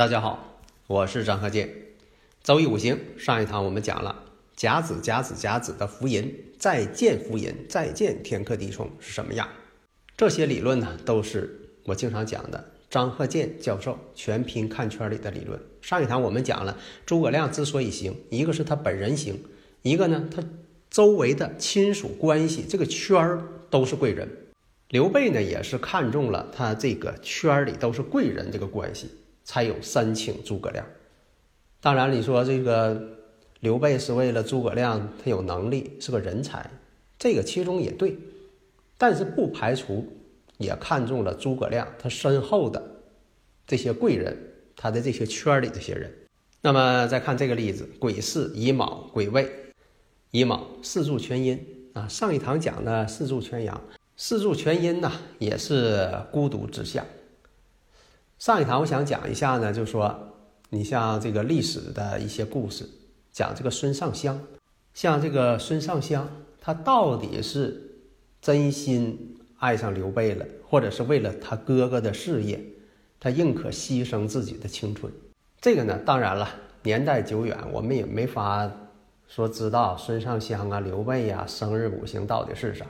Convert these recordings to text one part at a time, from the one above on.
大家好，我是张鹤剑。周易五行上一堂我们讲了甲子、甲子、甲子的福银，再见福银，再见天克地冲是什么样？这些理论呢，都是我经常讲的张鹤剑教授全拼看圈里的理论。上一堂我们讲了诸葛亮之所以行，一个是他本人行，一个呢他周围的亲属关系这个圈儿都是贵人。刘备呢也是看中了他这个圈儿里都是贵人这个关系。才有三请诸葛亮。当然，你说这个刘备是为了诸葛亮，他有能力，是个人才，这个其中也对。但是不排除也看中了诸葛亮他身后的这些贵人，他的这些圈里这些人。那么再看这个例子：癸巳、乙卯、癸未。乙卯四柱全阴啊，上一堂讲的四柱全阳，四柱全阴呢也是孤独之相。上一堂我想讲一下呢，就是说你像这个历史的一些故事，讲这个孙尚香，像这个孙尚香，他到底是真心爱上刘备了，或者是为了他哥哥的事业，他宁可牺牲自己的青春。这个呢，当然了，年代久远，我们也没法说知道孙尚香啊、刘备呀生日五行到底是啥。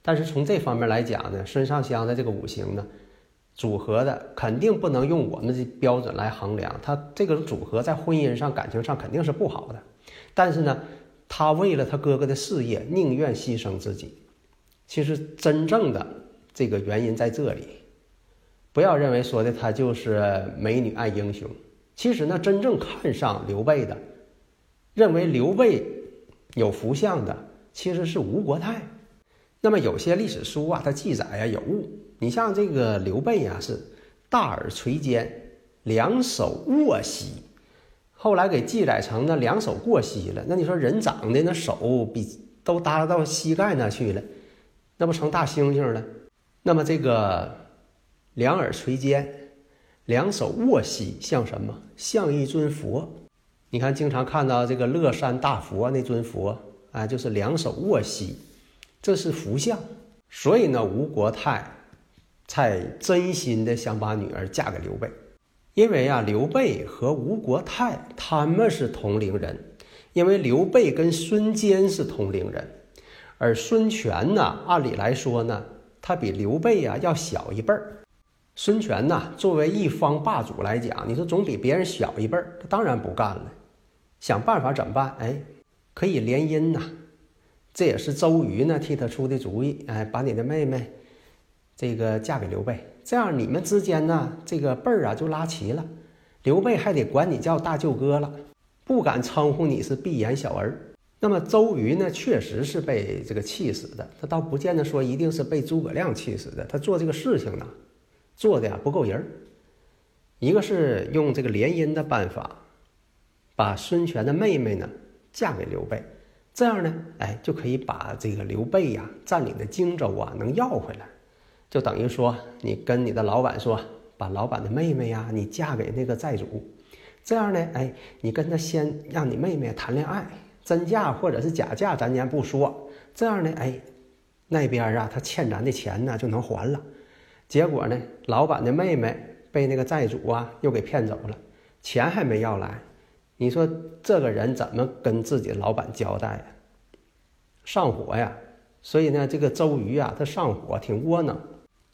但是从这方面来讲呢，孙尚香的这个五行呢。组合的肯定不能用我们的标准来衡量，他这个组合在婚姻上、感情上肯定是不好的。但是呢，他为了他哥哥的事业，宁愿牺牲自己。其实真正的这个原因在这里，不要认为说的他就是美女爱英雄。其实呢，真正看上刘备的，认为刘备有福相的，其实是吴国太。那么有些历史书啊，它记载啊有误。你像这个刘备呀，是大耳垂肩，两手握膝，后来给记载成那两手过膝了。那你说人长得那手比都耷拉到膝盖那去了，那不成大猩猩了？那么这个两耳垂肩，两手握膝，像什么？像一尊佛。你看，经常看到这个乐山大佛那尊佛啊，就是两手握膝，这是福相。所以呢，吴国太。才真心的想把女儿嫁给刘备，因为啊，刘备和吴国太他们是同龄人，因为刘备跟孙坚是同龄人，而孙权呢，按理来说呢，他比刘备啊要小一辈儿。孙权呢，作为一方霸主来讲，你说总比别人小一辈儿，他当然不干了，想办法怎么办？哎，可以联姻呐，这也是周瑜呢替他出的主意。哎，把你的妹妹。这个嫁给刘备，这样你们之间呢，这个辈儿啊就拉齐了。刘备还得管你叫大舅哥了，不敢称呼你是闭眼小儿。那么周瑜呢，确实是被这个气死的。他倒不见得说一定是被诸葛亮气死的。他做这个事情呢，做的呀不够人儿。一个是用这个联姻的办法，把孙权的妹妹呢嫁给刘备，这样呢，哎，就可以把这个刘备呀占领的荆州啊能要回来。就等于说，你跟你的老板说，把老板的妹妹呀，你嫁给那个债主，这样呢，哎，你跟他先让你妹妹谈恋爱，真嫁或者是假嫁，咱先不说，这样呢，哎，那边啊，他欠咱的钱呢就能还了。结果呢，老板的妹妹被那个债主啊又给骗走了，钱还没要来，你说这个人怎么跟自己老板交代呀？上火呀！所以呢，这个周瑜啊，他上火挺窝囊。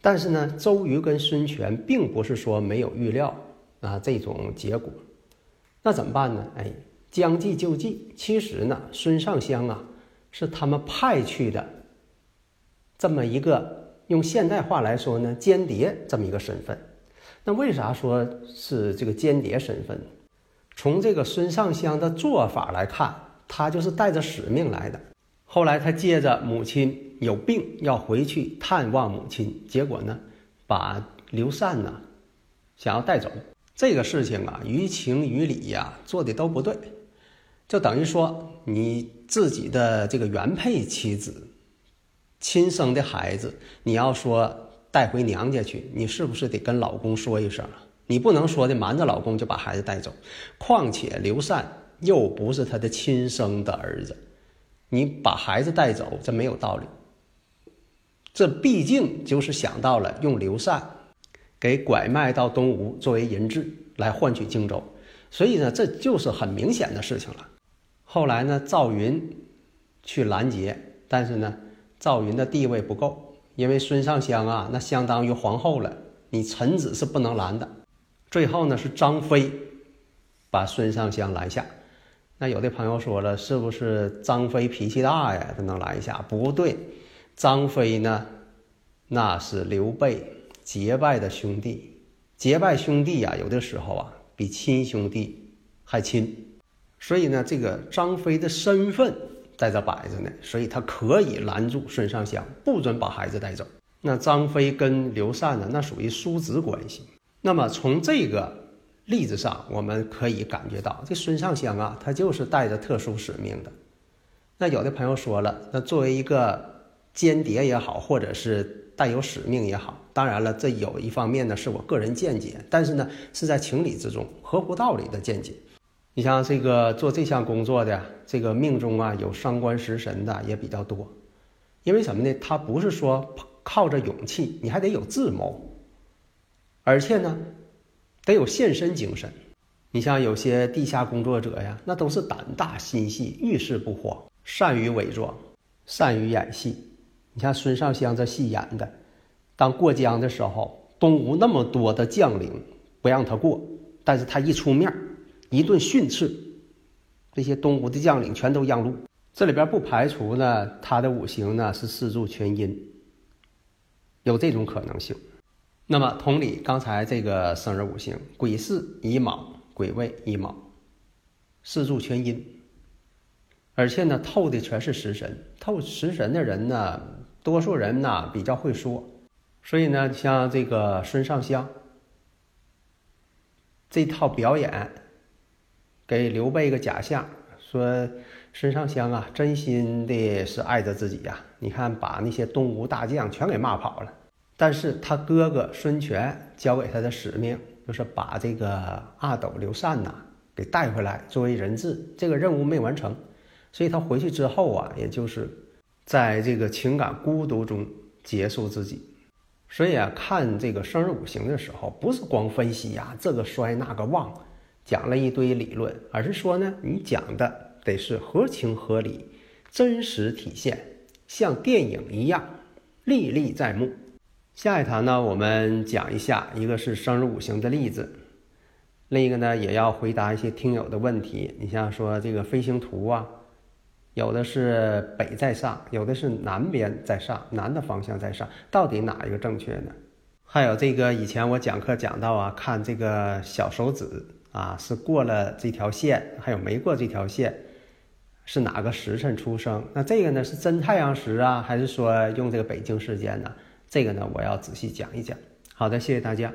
但是呢，周瑜跟孙权并不是说没有预料啊这种结果，那怎么办呢？哎，将计就计。其实呢，孙尚香啊是他们派去的这么一个用现代话来说呢，间谍这么一个身份。那为啥说是这个间谍身份？从这个孙尚香的做法来看，他就是带着使命来的。后来他借着母亲有病要回去探望母亲，结果呢，把刘禅呢想要带走。这个事情啊，于情于理呀，做的都不对，就等于说你自己的这个原配妻子、亲生的孩子，你要说带回娘家去，你是不是得跟老公说一声？你不能说的瞒着老公就把孩子带走。况且刘禅又不是他的亲生的儿子，你把孩子带走，这没有道理。这毕竟就是想到了用刘禅。给拐卖到东吴作为人质来换取荆州，所以呢，这就是很明显的事情了。后来呢，赵云去拦截，但是呢，赵云的地位不够，因为孙尚香啊，那相当于皇后了，你臣子是不能拦的。最后呢，是张飞把孙尚香拦下。那有的朋友说了，是不是张飞脾气大呀？他能拦下？不对，张飞呢，那是刘备。结拜的兄弟，结拜兄弟呀，有的时候啊，比亲兄弟还亲。所以呢，这个张飞的身份在这摆着呢，所以他可以拦住孙尚香，不准把孩子带走。那张飞跟刘禅呢，那属于叔侄关系。那么从这个例子上，我们可以感觉到，这孙尚香啊，他就是带着特殊使命的。那有的朋友说了，那作为一个间谍也好，或者是。带有使命也好，当然了，这有一方面呢是我个人见解，但是呢是在情理之中、合乎道理的见解。你像这个做这项工作的，这个命中啊有伤官食神的也比较多，因为什么呢？他不是说靠着勇气，你还得有智谋，而且呢得有献身精神。你像有些地下工作者呀，那都是胆大心细、遇事不慌，善于伪装，善于演戏。你像孙尚香这戏演的，当过江的时候，东吴那么多的将领不让他过，但是他一出面，一顿训斥，这些东吴的将领全都让路。这里边不排除呢，他的五行呢是四柱全阴，有这种可能性。那么同理，刚才这个生日五行，癸巳、乙卯、癸未、乙卯，四柱全阴，而且呢透的全是食神，透食神的人呢。多数人呢比较会说，所以呢，像这个孙尚香这套表演，给刘备一个假象，说孙尚香啊，真心的是爱着自己呀。你看，把那些东吴大将全给骂跑了，但是他哥哥孙权交给他的使命，就是把这个阿斗刘禅呐给带回来作为人质，这个任务没完成，所以他回去之后啊，也就是。在这个情感孤独中结束自己，所以啊，看这个生日五行的时候，不是光分析呀，这个衰那个旺，讲了一堆理论，而是说呢，你讲的得是合情合理、真实体现，像电影一样历历在目。下一堂呢，我们讲一下，一个是生日五行的例子，另一个呢，也要回答一些听友的问题。你像说这个飞行图啊。有的是北在上，有的是南边在上，南的方向在上，到底哪一个正确呢？还有这个以前我讲课讲到啊，看这个小手指啊，是过了这条线，还有没过这条线，是哪个时辰出生？那这个呢是真太阳时啊，还是说用这个北京时间呢？这个呢我要仔细讲一讲。好的，谢谢大家。